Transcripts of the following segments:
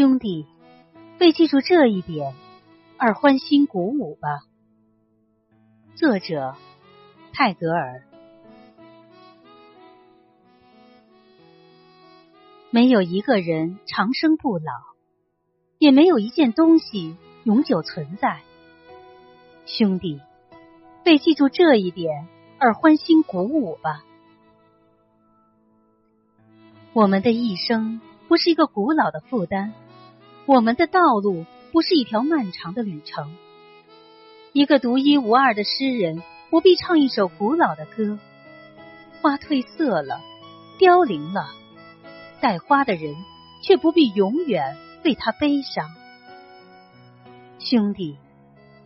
兄弟，为记住这一点而欢欣鼓舞吧。作者：泰戈尔。没有一个人长生不老，也没有一件东西永久存在。兄弟，为记住这一点而欢欣鼓舞吧。我们的一生不是一个古老的负担，我们的道路不是一条漫长的旅程。一个独一无二的诗人不必唱一首古老的歌。花褪色了，凋零了，带花的人却不必永远为他悲伤。兄弟，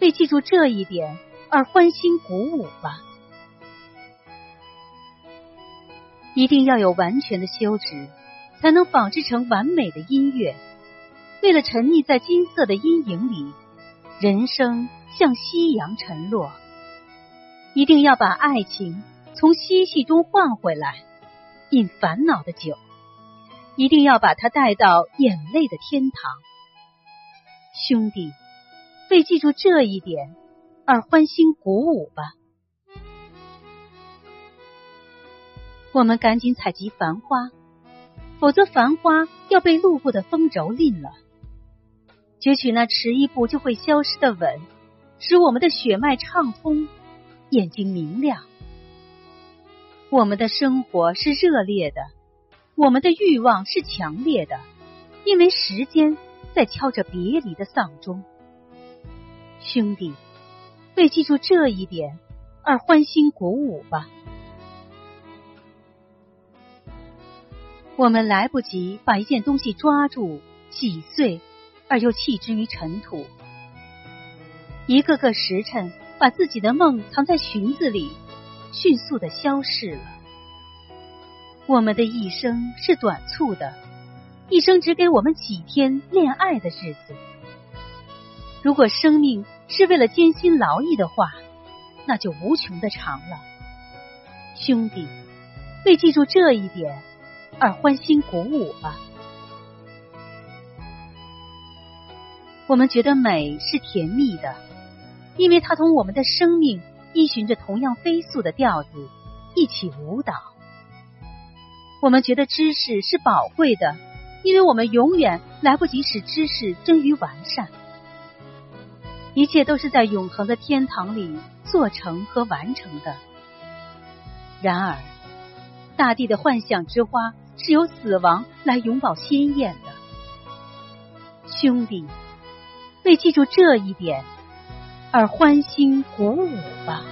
为记住这一点而欢欣鼓舞吧。一定要有完全的休止，才能仿制成完美的音乐。为了沉溺在金色的阴影里，人生像夕阳沉落。一定要把爱情从嬉戏中换回来，饮烦恼的酒。一定要把它带到眼泪的天堂。兄弟，为记住这一点而欢欣鼓舞吧。我们赶紧采集繁花，否则繁花要被路过的风蹂躏了。攫取那迟一步就会消失的吻，使我们的血脉畅通，眼睛明亮。我们的生活是热烈的，我们的欲望是强烈的，因为时间在敲着别离的丧钟。兄弟，为记住这一点而欢欣鼓舞吧。我们来不及把一件东西抓住、挤碎，而又弃之于尘土。一个个时辰，把自己的梦藏在裙子里，迅速的消逝了。我们的一生是短促的，一生只给我们几天恋爱的日子。如果生命是为了艰辛劳役的话，那就无穷的长了。兄弟，为记住这一点。而欢欣鼓舞吧。我们觉得美是甜蜜的，因为它同我们的生命依循着同样飞速的调子一起舞蹈。我们觉得知识是宝贵的，因为我们永远来不及使知识臻于完善。一切都是在永恒的天堂里做成和完成的。然而，大地的幻想之花。是由死亡来永葆鲜艳的，兄弟，为记住这一点而欢欣鼓舞吧。